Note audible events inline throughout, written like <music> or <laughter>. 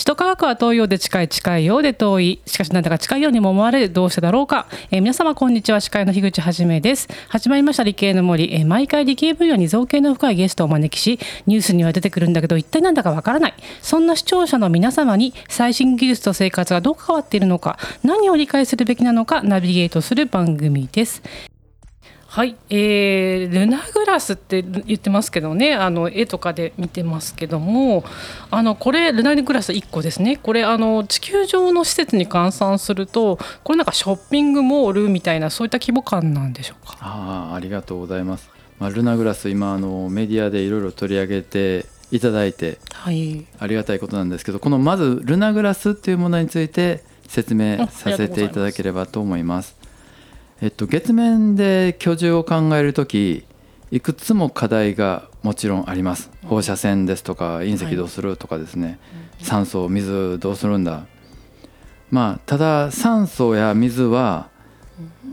首都科学は遠いようで近い近いようで遠い。しかしなんだか近いようにも思われるどうしてだろうか、えー皆様こんにちは。司会の樋口はじめです。始まりました理系の森、えー毎回理系分野に造形の深いゲストをお招きしニュースには出てくるんだけど一体なんだかわからない。そんな視聴者の皆様に最新技術と生活がどう関わっているのか何を理解するべきなのかナビゲートする番組です。はい、えー、ルナグラスって言ってますけどねあの絵とかで見てますけどもあのこれルナグラス1個ですねこれあの地球上の施設に換算するとこれなんかショッピングモールみたいなそういった規模感なんでしょうか？ああありがとうございます、まあ、ルナグラス今あのメディアでいろいろ取り上げていただいてはい、ありがたいことなんですけどこのまずルナグラスっていうものについて説明させていただければと思います。えっと、月面で居住を考える時いくつも課題がもちろんあります。放射線ですとか隕石どうするとかですね、酸素水どうするんだ。まあただ酸素や水は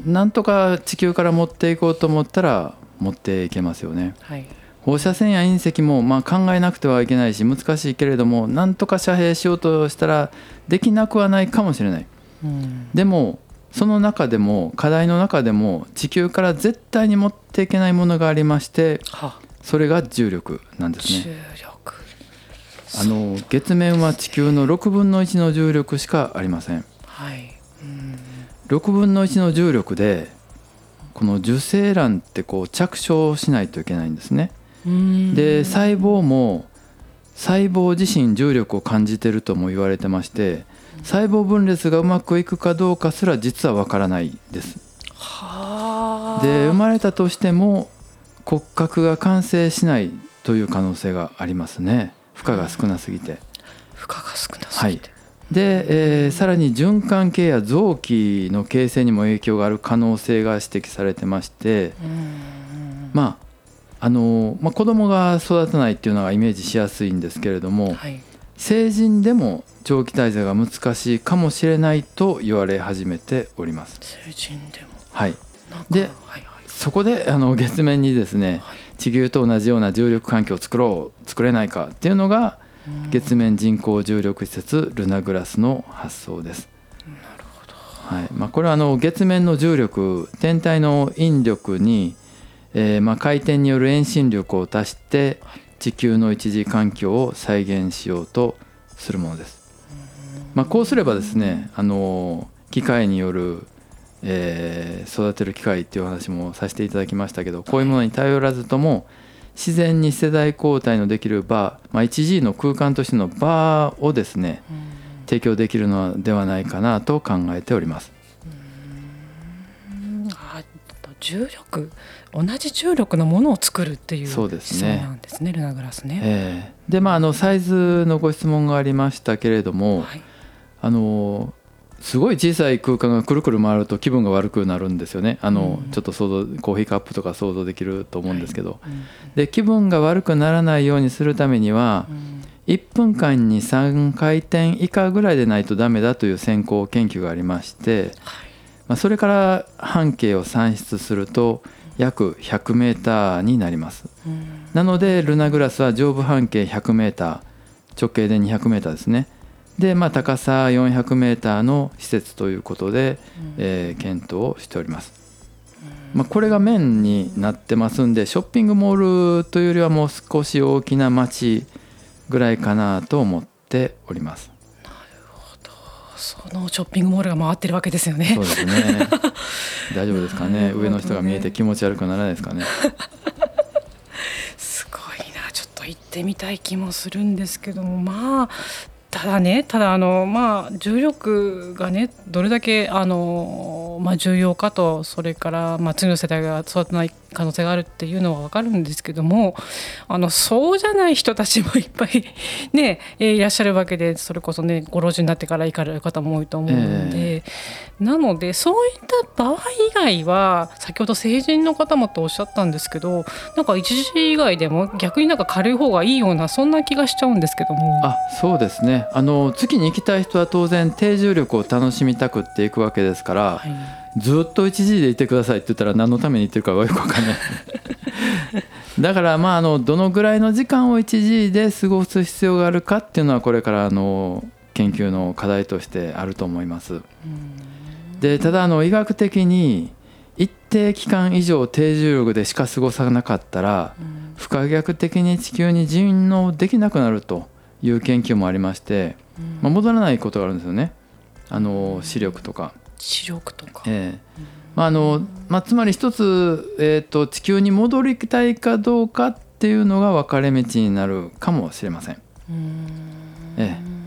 なんとか地球から持っていこうと思ったら持っていけますよね。はい。放射線や隕石もまあ考えなくてはいけないし難しいけれどもなんとか遮蔽しようとしたらできなくはないかもしれない。うん。でもその中でも課題の中でも地球から絶対に持っていけないものがありましてはそれが重力なんです重ね力。あの月面は地球の6分の1の重力しかありません。はい、うん。6分の1の重力でこの受精卵ってこう着床しないといけないんですね。うん。で細胞も細胞自身重力を感じてるとも言われてまして細胞分裂がうまくいくかどうかすら実はわからないです。はあ。で生まれたとしても骨格が完成しないという可能性がありますね。負荷が少なすぎて。負荷が少なすぎて、で、えーさらに循環系や臓器の形成にも影響がある可能性が指摘されてましてうん。まああのまあ、子供が育たないっていうのがイメージしやすいんですけれども、はい成人でも長期滞在が難しいかもしれないと言われ始めております。成人でも。はい、ではいはい。そこであの月面にですねはい地球と同じような重力環境を作ろう作れないかっていうのがうん。月面人工重力施設ルナグラスの発想です。なるほど。はい。まあ、これはあの月面の重力天体の引力に、えーまあ、回転による遠心力を足して地球の一次環境を再現しようとするものです。まあ、こうすればですねあの機械による、えー育てる機械っていう話もさせていただきましたけどこういうものに頼らずとも自然に世代交代のできる場、まあ、1G の空間としての場をですね提供できるのではないかなと考えております。あ重力同じ重力のものを作るっていうそうですね。なんですねルナグラスね。えーでまああのサイズのご質問がありましたけれども、はい。あのすごい小さい空間がくるくる回ると気分が悪くなるんですよね。あの、うん。ちょっと想像コーヒーカップとか想像できると思うんですけど、うんで気分が悪くならないようにするためにはうん。1分間に3回転以下ぐらいでないとダメだという先行研究がありまして、まあ、それから半径を算出すると約 100m になります。うんなのでルナグラスは上部半径 100m 直径で 200m ですね。で、まあ、高さ 400m の施設ということで、えー検討をしております、まあ、これが面になってますんでショッピングモールというよりはもう少し大きな街ぐらいかなと思っております。そのショッピングモールが回ってるわけですよね。そう。ですね <laughs> 大丈夫ですかね？ね。上の人が見えて気持ち悪くならないですかね？<laughs> すごいな。ちょっと行ってみたい気もするんですけども。まあただねただあのまあ重力がねどれだけあの、まあ、重要かとそれから、まあ、次の世代が育たない可能性があるっていうのは分かるんですけどもあのそうじゃない人たちもいっぱいね <laughs> えーいらっしゃるわけでそれこそねご老人になってから行かれる方も多いと思うので、なのでそういった場合以外は先ほど成人の方もとおっしゃったんですけどなんか一時以外でも逆になんか軽い方がいいようなそんな気がしちゃうんですけども。あそうですね。あの月に行きたい人は当然低重力を楽しみたくっていくわけですから、はいずっと 1G でいてくださいって言ったら何のために言ってるかがよくわかんない。<laughs> だからまああのどのぐらいの時間を 1G で過ごす必要があるかっていうのはこれからあの研究の課題としてあると思います。でただあの医学的に一定期間以上低重力でしか過ごさなかったら不可逆的に地球に順応できなくなるという研究もありまして、まあ、戻らないことがあるんですよね。あの視力とか。視力とか、ええ。まああのまあ、つまり一つ、えー、と地球に戻りたいかどうかっていうのが分かれ道になるかもしれません。ええ。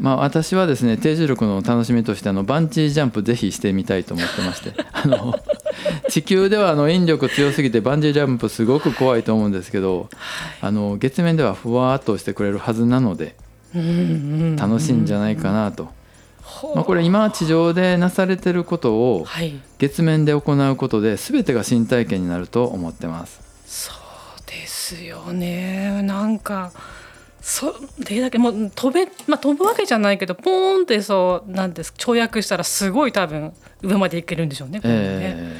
まあ、私はですね低重力の楽しみとしてあのバンジージャンプぜひしてみたいと思ってまして。<laughs> あの地球ではあの引力強すぎてバンジージャンプすごく怖いと思うんですけどあの月面ではふわーっとしてくれるはずなので楽しいんじゃないかなと、まあ、これ今地上でなされてることをはい。月面で行うことで全てが新体験になると思ってます。そうですよね。なんかそれだけもう飛べ、まあ、飛ぶわけじゃないけどポーンってそうなんです。跳躍したらすごい多分上まで行けるんでしょうね。これね。え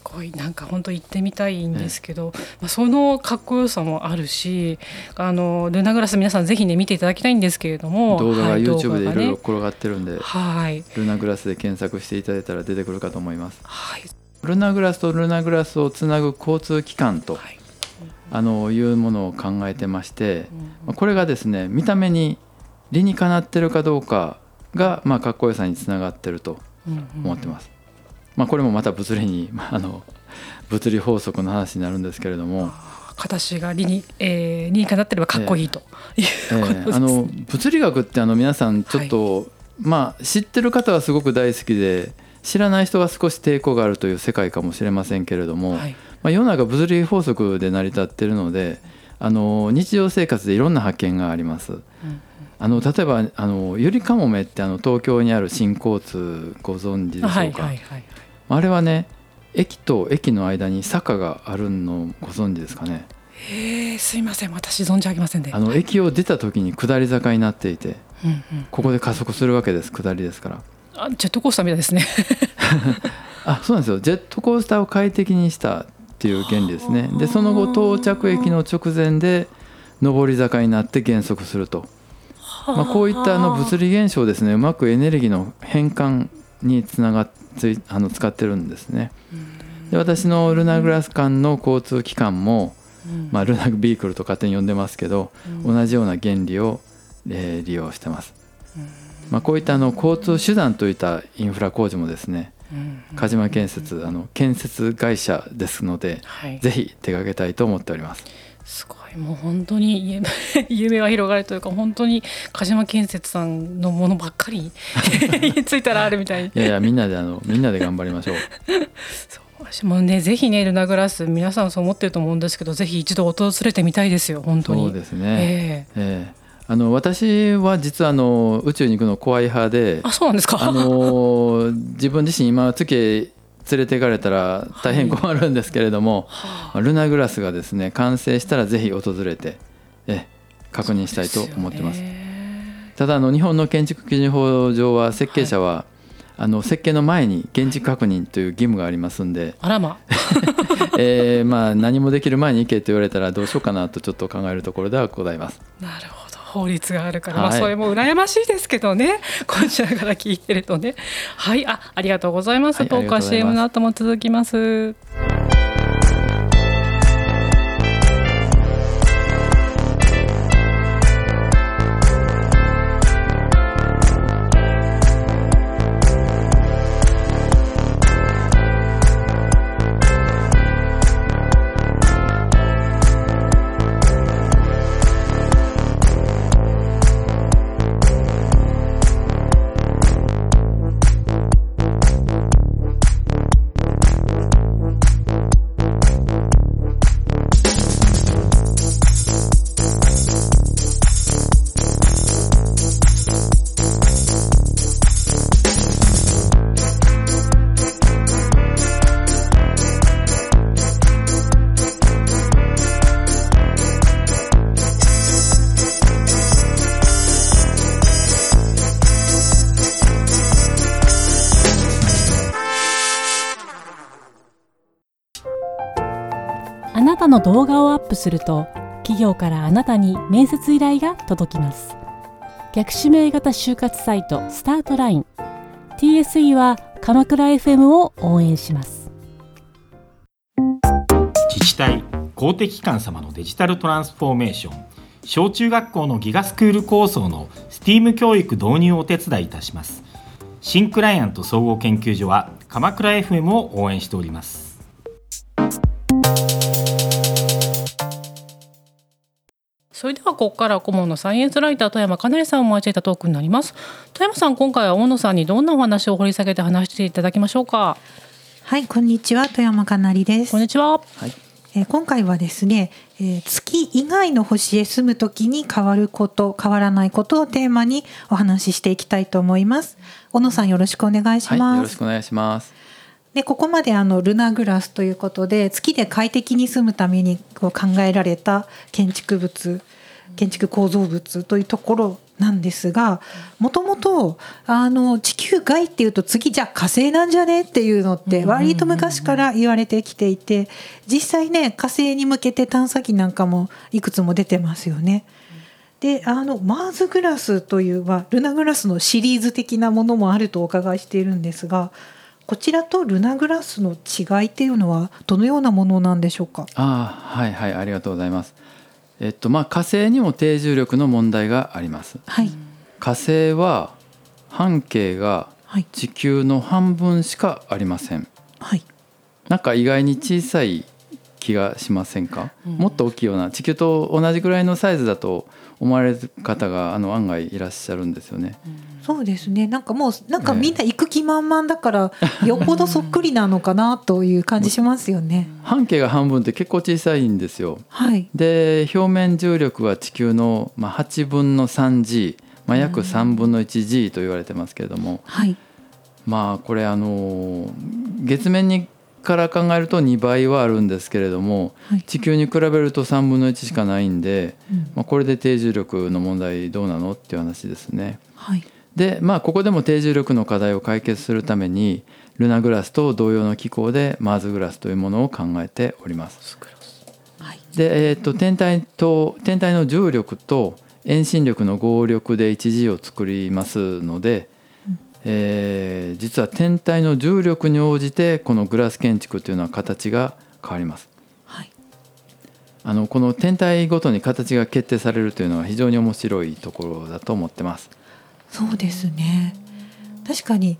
すごいなんか本当行ってみたいんですけど、まあ、そのかっこよさもあるしあのルナグラス皆さんぜひね見ていただきたいんですけれどえも動画がはい YouTube でいろいろ転がってるんで、はい。ルナグラスで検索していただいたら出てくるかと思います。はい。ルナグラスとルナグラスをつなぐ交通機関と、はい。あのいうものを考えてまして、まあこれがですね見た目に理にかなってるかどうかが、まあ、かっこよさにつながってると思ってます。まあ、これもまた物理に、まあ、あの物理法則の話になるんですけれども、形が理に、えー、理にかなってればかっこいいというえことです、ーあの物理学ってあの皆さんちょっと、まあ知ってる方はすごく大好きで知らない人は少し抵抗があるという世界かもしれませんけれども、はい。まあ、世の中物理法則で成り立っているのであの日常生活でいろんな発見があります。あの例えばあのゆりかもめってあの東京にある新交通ご存知でしょうか、はいはいはいあれはね駅と駅の間に坂があるのご存知ですかね？えー、すいません。私存じ上げませんで、あの駅を出た時に下り坂になっていてうんうん、ここで加速するわけです下りですから。あジェットコースターみたいですね。<laughs> <laughs> あそうなんですよ。ジェットコースターを快適にしたっていう原理ですね。でその後到着駅の直前で上り坂になって減速すると、まあ、こういったあの物理現象ですねうまくエネルギーの変換につながっついあの使ってるんですね。で私のルナグラス間の交通機関も、まあ、ルナビークルと勝手に呼んでますけど、同じような原理を、えー利用してます、まあ、こういったあの交通手段といったインフラ工事もですねうん。鹿島建設あの建設会社ですのではい、ぜひ手掛けたいと思っておりますすごい。もう本当に夢 <laughs> 夢が広がるというか本当に鹿島建設さんのものばっかり <laughs> についたらあるみたい。にいやいやみんなであのみんなで頑張りましょう。そう私もねぜひねルナグラス皆さんそう思ってると思うんですけどぜひ一度訪れてみたいですよ本当に。そうですね、ええ。ええ。あの私は実はあの宇宙に行くの怖い派であそうなんですか？あの自分自身今月へ連れて行かれたら大変困るんですけれども、まあルナグラスがですね完成したらぜひ訪れてえ確認したいと思ってます。すよね。ただあの日本の建築基準法上は設計者は、あの設計の前に現地確認という義務がありますんで、あらま。<laughs> えーまあ何もできる前に行けと言われたらどうしようかなとちょっと考えるところではございます。なるほど法律があるから、はい。まあそれも羨ましいですけどね。こちらから聞いてるとね。はい。あありがとうございます、はいトー CM の後も続きますの動画をアップすると企業からあなたに面接依頼が届きます。逆指名型就活サイトスタートライン。TSE は鎌倉 FM を応援します。自治体公的機関様のデジタルトランスフォーメーション。小中学校のギガスクール構想の STEAM 教育導入をお手伝いいたします。新クライアント総合研究所は鎌倉 FM を応援しております。れではここから顧問のサイエンスライター富山かなりさんを交えたトークになります。富山さん今回は大野さんにどんなお話を掘り下げて話していただきましょうか？はいこんにちは。富山かなりです。こんにちは、はい。えー、今回はですね、えー、月以外の星へ住むときに変わること変わらないことをテーマにお話ししていきたいと思います。小野さんよろしくお願いします、はい、よろしくお願いします。でここまであのルナグラスということで月で快適に住むためにこう考えられた建築物建築構造物というところなんですがもともと地球外っていうと次じゃあ火星なんじゃねっていうのって割と昔から言われてきていて実際ね火星に向けて探査機なんかもいくつも出てますよね。であのマーズグラスというはルナグラスのシリーズ的なものもあるとお伺いしているんですがこちらとルナグラスの違いっていうのはどのようなものなんでしょうか？あはいはいありがとうございます。えっとまあ、火星にも低重力の問題があります。はい、火星は半径が地球の半分しかありません。はい、なんか意外に小さい気がしませんか、うん、もっと大きいような地球と同じぐらいのサイズだと思われる方があの案外いらっしゃるんですよね。そうですね。なんかもうなんかみんな行く気満々だから、<laughs> よっぽどそっくりなのかなという感じしますよね。半径が半分って結構小さいんですよ。はい。で表面重力は地球のまあ8分の 3g、まあ約3分の 1g と言われてますけれども、はい。まあこれあの月面にから考えると2倍はあるんですけれども、はい、地球に比べると3分の1しかないんで、うん、まあ、これで低重力の問題どうなのっていう話ですね。はい、でまあここでも低重力の課題を解決するためにルナグラスと同様の機構でマーズグラスというものを考えております。はい、で、えーと、天体と天体の重力と遠心力の合力で一時を作りますのでえー、実は天体の重力に応じてこのグラス建築というのは形が変わります。はい、あのこの天体ごとに形が決定されるというのは非常に面白いところだと思ってます。そうですね。確かに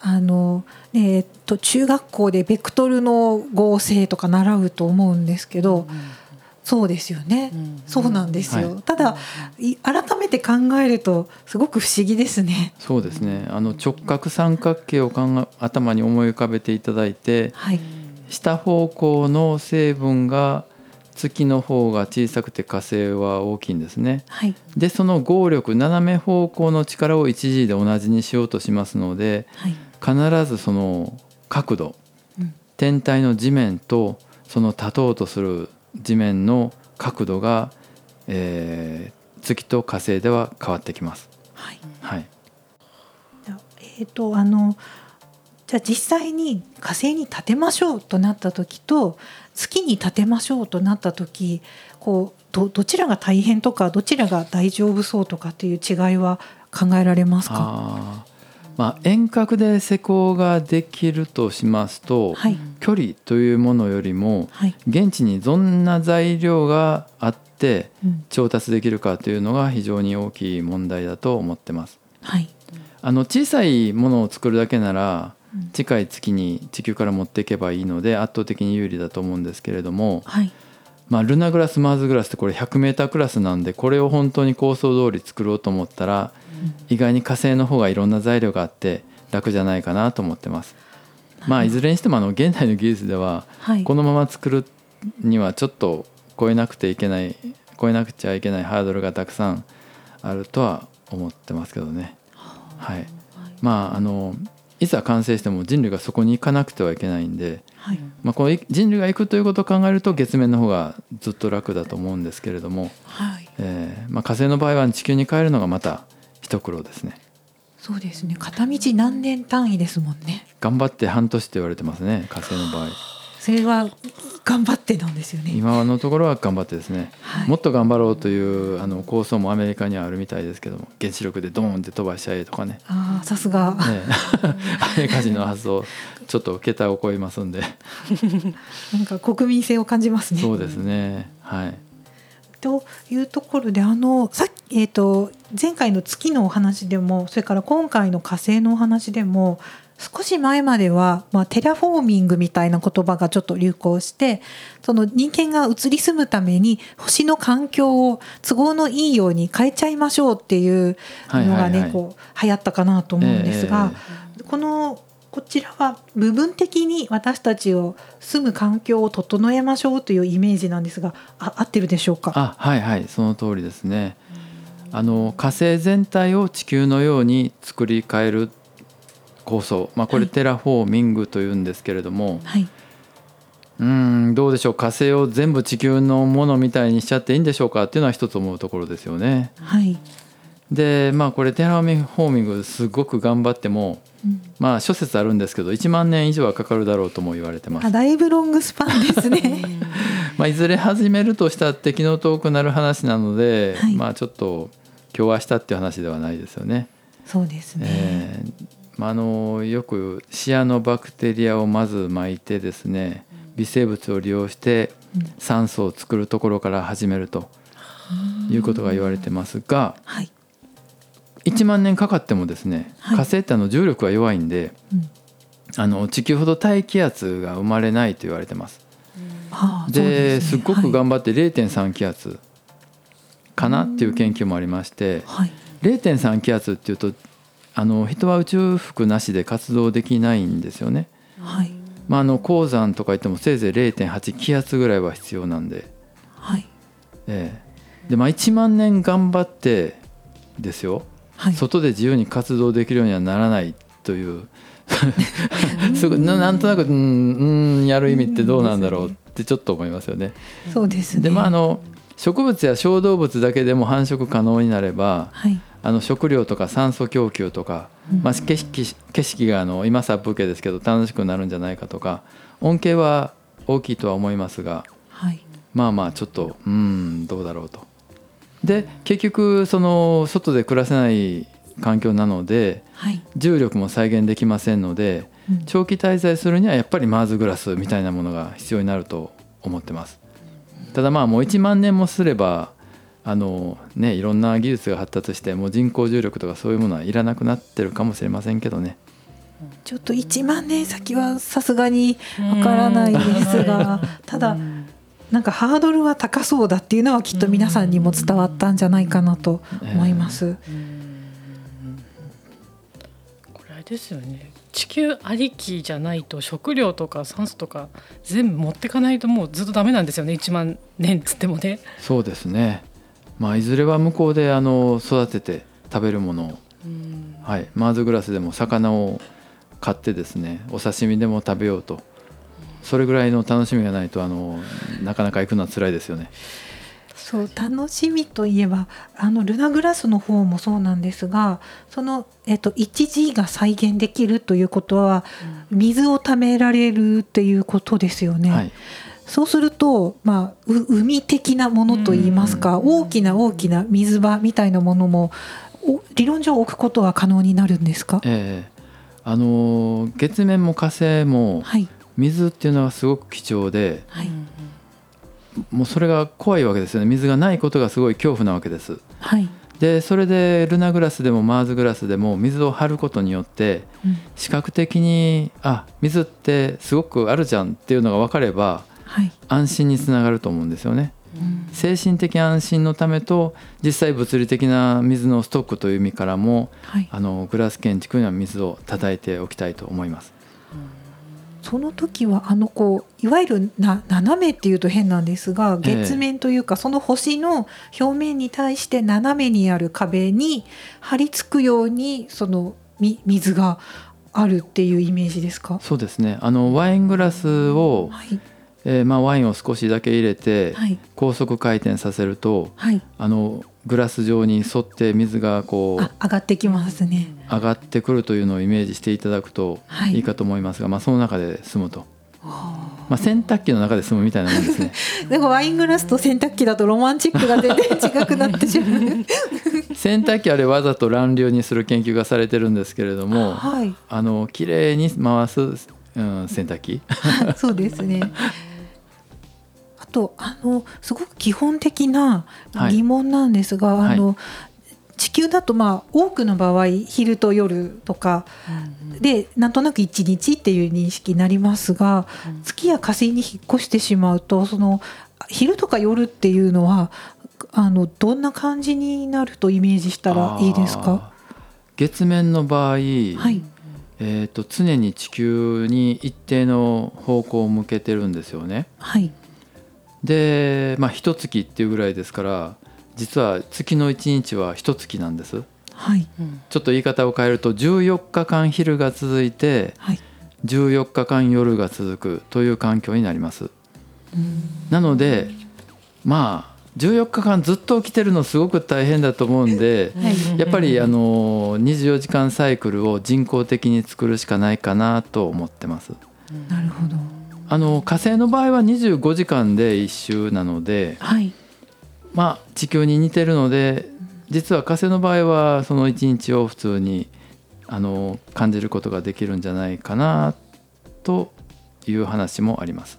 あの、えー、っと中学校でベクトルの合成とか習うと思うんですけど、うんそうですよね、うん、そうなんですよ、はい、ただ改めて考えるとすごく不思議ですね。そうですね。あの直角三角形を考え頭に思い浮かべていただいて、はい、下方向の成分が月の方が小さくて火星は大きいんですね、はい、でその合力斜め方向の力を 1G で同じにしようとしますので、はい、必ずその角度、うん、天体の地面とその立とうとする地面の角度が、えー、月と火星では変わってきます。はい。はい。えっ、ー、とあのじゃあ実際に火星に建てましょうとなった時と月に建てましょうとなった時こうどどちらが大変とかどちらが大丈夫そうとかっていう違いは考えられますか？まあ、遠隔で施工ができるとしますと、はい、距離というものよりも、はい、現地にどんな材料があって調達できるかというのが非常に大きい問題だと思ってます。はい、あの小さいものを作るだけなら近い月に地球から持っていけばいいので圧倒的に有利だと思うんですけれども、はい、まあ、ルナグラスマーズグラスってこれ 100m クラスなんでこれを本当に構想通り作ろうと思ったら意外に火星の方がいろんな材料があって楽じゃないかなと思ってます。まあ、いずれにしてもあの現代の技術ではこのまま作るにはちょっと超えなくていけない超えなくちゃいけないハードルがたくさんあるとは思ってますけどね。はい、まああのいざ完成しても人類がそこに行かなくてはいけないんで、はい、まあ、この人類が行くということを考えると月面の方がずっと楽だと思うんですけれども、はい。えーまあ、火星の場合は地球に帰るのがまた一苦労ですね。そうですね。片道何年単位ですもんね。頑張って半年って言われてますね火星の場合。それは頑張ってなんですよね。今のところは頑張ってですね、はい。もっと頑張ろうというあの構想もアメリカにはあるみたいですけども原子力でドーンって飛ばしちゃえとかね。ああさすが。ね。アメリカ人の発想ちょっと桁を超えますんで。<laughs> なんか国民性を感じますね。そうですね。はい。というところであのさっき、えー、と前回の月のお話でもそれから今回の火星のお話でも少し前までは、まあ、テラフォーミングみたいな言葉がちょっと流行してその人間が移り住むために星の環境を都合のいいように変えちゃいましょうっていうのがはいはいはい。ねこう流行ったかなと思うんですが、このこちらは部分的に私たちを住む環境を整えましょうというイメージなんですがあ合ってるでしょうか？あはいはい。その通りですね。あの火星全体を地球のように作り変える構想、まあ、これはいテラフォーミングというんですけれども、はい、うーんどうでしょう火星を全部地球のものみたいにしちゃっていいんでしょうかっていうのは一つ思うところですよね。はい、でまあこれテラフォーミングすごく頑張ってもうんまあ諸説あるんですけど1万年以上はかかるだろうとも言われてますあ。だいぶロングスパンですね。<laughs> まあ、いずれ始めるとしたら敵の遠くなる話なので、はいまあちょっと今日明日っていう話ではないですよね。そうですね。えーまあ、あのよくシアノバクテリアをまず巻いてですね微生物を利用してうん。酸素を作るところから始めるということが言われてますがはい、1万年かかってもですねはい。火星ってあの重力が弱いんでうん、あの地球ほど大気圧が生まれないと言われてます。うですね。っごく頑張って0.3気圧かなっていう研究もありましてはい、0.3気圧っていうとあの人は宇宙服なしで活動できないんですよね。はい、まあ、あの鉱山とか言ってもせいぜい0.8気圧ぐらいは必要なんで,、はい、ええ。でまあ、1万年頑張ってですよ、はい、外で自由に活動できるようにはならないという。すごいななんとなくうんうんやる意味ってどうなんだろうってちょっと思いますよね。そうですね。でまああの植物や小動物だけでも繁殖可能になればはい、あの食料とか酸素供給とか、うん。まあ、景色景色があの今殺風景ですけど楽しくなるんじゃないかとか恩恵は大きいとは思いますがはい、まあまあちょっとうんどうだろうと。で結局その外で暮らせない環境なのではい、重力も再現できませんのでうん。長期滞在するにはやっぱりマーズグラスみたいなものが必要になると思ってます。ただまあもう1万年もすればあのねいろんな技術が発達してもう人工重力とかそういうものはいらなくなってるかもしれませんけどね。ちょっと1万年先はさすがにわからないですが、ただなんかハードルは高そうだっていうのはきっと皆さんにも伝わったんじゃないかなと思います。これあれですよね。地球ありきじゃないと食料とか酸素とか全部持ってかないともうずっとダメなんですよね。1万年っつってもね。そうですねまあいずれは向こうであの育てて食べるものを、はい、マーズグラスでも魚を買ってですねお刺身でも食べようと。それぐらいの楽しみがないとあのなかなか行くのは辛いですよね。そう楽しみといえばあのルナグラスの方もそうなんですがその、えっと、1G が再現できるということは、水をためられるっていうことですよね。はいそうすると、まあ、う海的なものといいますか、大きな大きな水場みたいなものもお理論上置くことは可能になるんですか、ええあの月面も火星もはい。水っていうのはすごく貴重ではい。もうそれが怖いわけですよね。水がないことがすごい恐怖なわけです。はい、でそれでルナグラスでもマーズグラスでも水を張ることによってうん。視覚的にあ水ってすごくあるじゃんっていうのが分かればはい安心につながると思うんですよね。うん。精神的安心のためと実際物理的な水のストックという意味からもはい、あのグラス建築には水を叩いておきたいと思います。その時はあのこういわゆるな斜めっていうと変なんですがええ。月面というか、その星の表面に対して斜めにある壁に張り付くようにそのみ水があるっていうイメージですか？そうですね。あのワイングラスを、はいえーまあ、ワインを少しだけ入れてはい。高速回転させるとはい。あのグラス状に沿って水がこあう上がってきますね。上がってくるというのをイメージしていただくとはい。いいかと思いますが、まあ、その中で済むと。まあ、洗濯機の中で住むみたいなもんですね。<laughs> でもワイングラスと洗濯機だとロマンチックが全然 <laughs> 違くなってしまう。洗濯機あれわざと乱流にする研究がされてるんですけれどもはい。あの綺麗に回す、うん、洗濯機。<laughs> そうですね。あとあのすごく基本的な疑問なんですが、はい。あの地球だとまあ多くの場合昼と夜とかでなんとなく一日っていう認識になりますが、月や火星に引っ越してしまうとその昼とか夜っていうのはあのどんな感じになるとイメージしたらいいですか？月面の場合、はい、えー、と常に地球に一定の方向を向けてるんですよね。はい、でまあ一月っていうぐらいですから実は月の一日は一月なんです。はい、ちょっと言い方を変えると14日間昼が続いてはい、14日間夜が続くという環境になります。なのでまあ14日間ずっと起きてるのすごく大変だと思うんで、はいやっぱりあの24時間サイクルを人工的に作るしかないかなと思ってます。なるほど。あの火星の場合は25時間で1周なので、はい、まあ、地球に似てるので実は火星の場合はその1日を普通にあの感じることができるんじゃないかなという話もあります。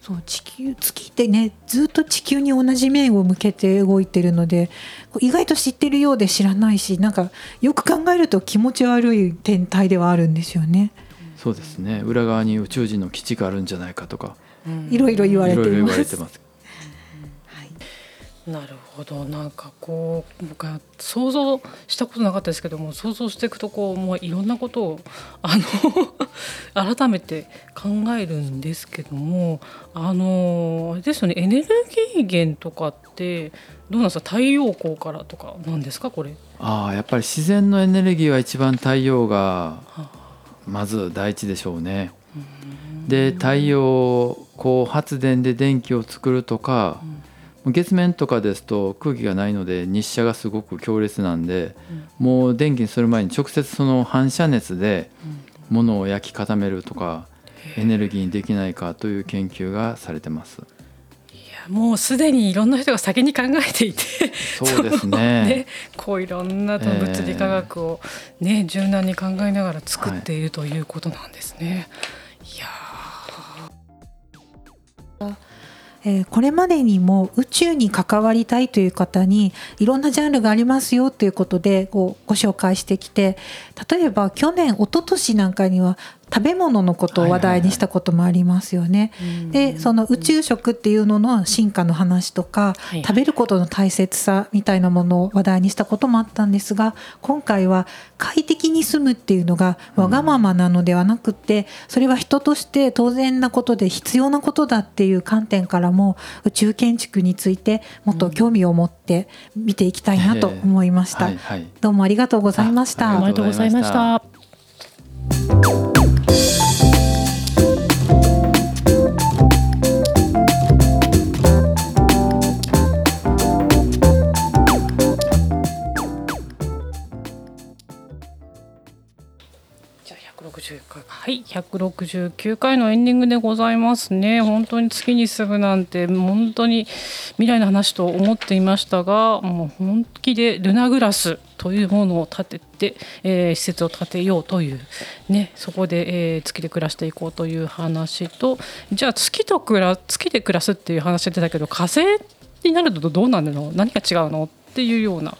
そう地球月ってねずっと地球に同じ面を向けて動いてるので意外と知ってるようで知らないしなんかよく考えると気持ち悪い天体ではあるんですよね。そうですね。裏側に宇宙人の基地があるんじゃないかとか。いろいろ言われいろいろ言ています。われてます。なるほど。なんかこう僕は想像したことなかったですけども想像していくとこうもういろんなことをあの <laughs> 改めて考えるんですけどもあのあれですよね。エネルギー源とかってどうなんですか？太陽光からとかなんですか？これ。ああやっぱり自然のエネルギーは一番太陽がはまず第一でしょうね。で太陽光発電で電気を作るとか、月面とかですと空気がないので日射がすごく強烈なんで、もう電気にする前に直接その反射熱で物を焼き固めるとか、エネルギーにできないかという研究がされてます。もうすでにいろんな人が先に考えていてそうです <laughs> そのね。こういろんなと物理科学を、ね柔軟に考えながら作っているということなんですね。い、やえーこれまでにも宇宙に関わりたいという方にいろんなジャンルがありますよということでこうご紹介してきて例えば去年一昨年なんかには食べ物のことを話題にしたこともありますよね。でその宇宙食っていうのの進化の話とか、はい食べることの大切さみたいなものを話題にしたこともあったんですが今回は快適に住むっていうのがわがままなのではなくってそれは人として当然なことで必要なことだっていう観点からも宇宙建築についてもっと興味を持って見ていきたいなと思いました。はいはいどうもありがとうございました。あありがとうございました。160回。はい169回のエンディングでございますね。本当に月に住むなんて本当に未来の話と思っていましたがもう本気でルナグラスというものを建てて、えー施設を建てようというねそこで、えー月で暮らしていこうという話とじゃあ月と暮ら月で暮らすっていう話してたけど火星になるとどうなるの何が違うの？っていうような、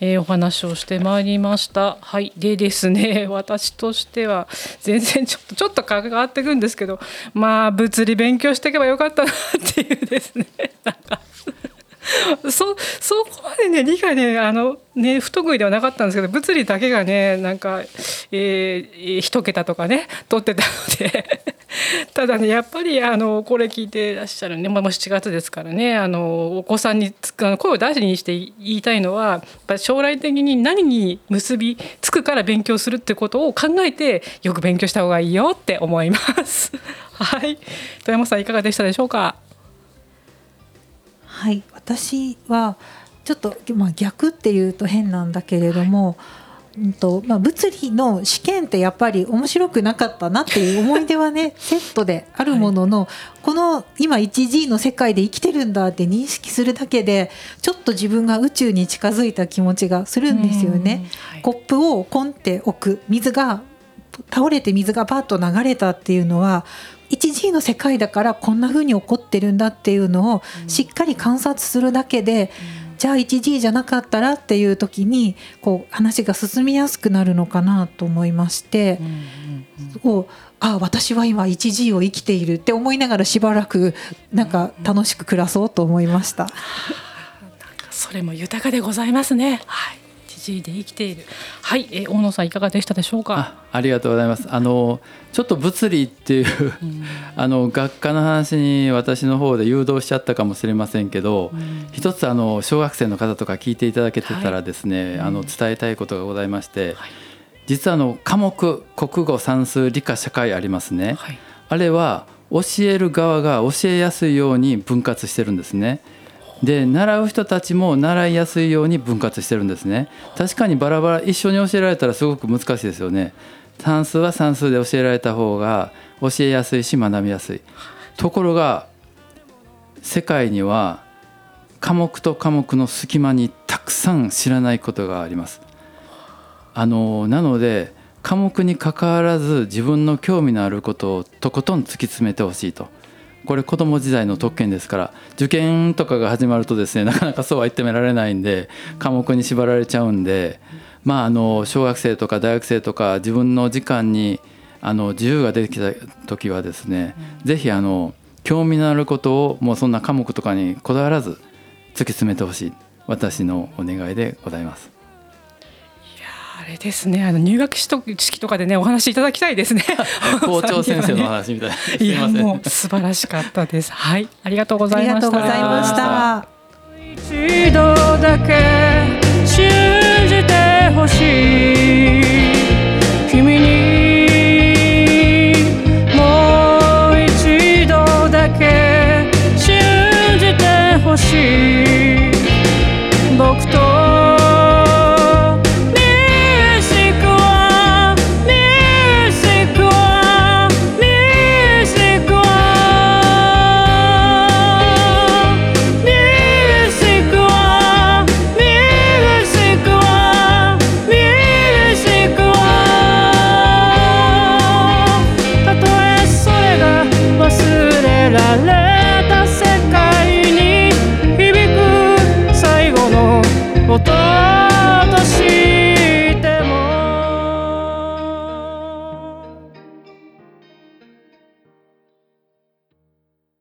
えーお話をしてまいりました。はい、でですね <laughs> 私としては全然ちょっとちょっと関わってくんですけどまあ物理勉強していけばよかったなっていうですねなんか <laughs> そそこまでね理解ねあのね不得意ではなかったんですけど物理だけがねなんか、えー、一桁とかね取ってたので <laughs> ただねやっぱりあのこれ聞いてらっしゃるね、まあ、もう7月ですからねあのお子さんにあの声を大事にして言いたいのはやっぱ将来的に何に結びつくから勉強するってことを考えてよく勉強した方がいいよって思います。<laughs> はい、富山さんいかがでしたでしょうか？はい、私はちょっと、まあ、逆っていうと変なんだけれども、うんとまあ、物理の試験ってやっぱり面白くなかったなっていう思い出はね <laughs> セットであるものの、この今 1G の世界で生きてるんだって認識するだけでちょっと自分が宇宙に近づいた気持ちがするんですよね。はい。コップをコンって置く水が倒れて水がバッと流れたっていうのは 1G の世界だからこんな風に起こってるんだっていうのをしっかり観察するだけで、じゃあ 1G じゃなかったらっていう時にこう話が進みやすくなるのかなと思いましてうん、うあ私は今 1G を生きているって思いながらしばらくなんか楽しく暮らそうと思いました。<laughs> それも豊かでございますね。はい。知事で生きている。はい、えー大野さんいかがでしたでしょうか？あありがとうございます。あのちょっと物理っていううんあの学科の話に私の方で誘導しちゃったかもしれませんけど、うん一つあの小学生の方とか聞いていただけてたらですね、はいあの伝えたいことがございまして、はい実はあの科目国語算数理科社会ありますね。はい。あれは教える側が教えやすいように分割してるんですね。で習う人たちも習いやすいように分割してるんですね。確かにバラバラ一緒に教えられたらすごく難しいですよね。算数は算数で教えられた方が教えやすいし学びやすい。ところが世界には科目と科目の隙間にたくさん知らないことがあります。あのなので科目にかかわらず自分の興味のあることをとことん突き詰めてほしいとこれ子ども時代の特権ですから受験とかが始まるとですねなかなかそうは言ってみられないんで科目に縛られちゃうんでまああの小学生とか大学生とか自分の時間にあの自由が出てきた時はですね是非あの興味のあることをもうそんな科目とかにこだわらず突き詰めてほしい私のお願いでございます。あれですね。あの入学式とかでねお話しいただきたいですね。<laughs> 校長先生の話みたいな。すいや。もう素晴らしかったです。はい、ありがとうございました。ありがとうございました。一度だけ信じてほしい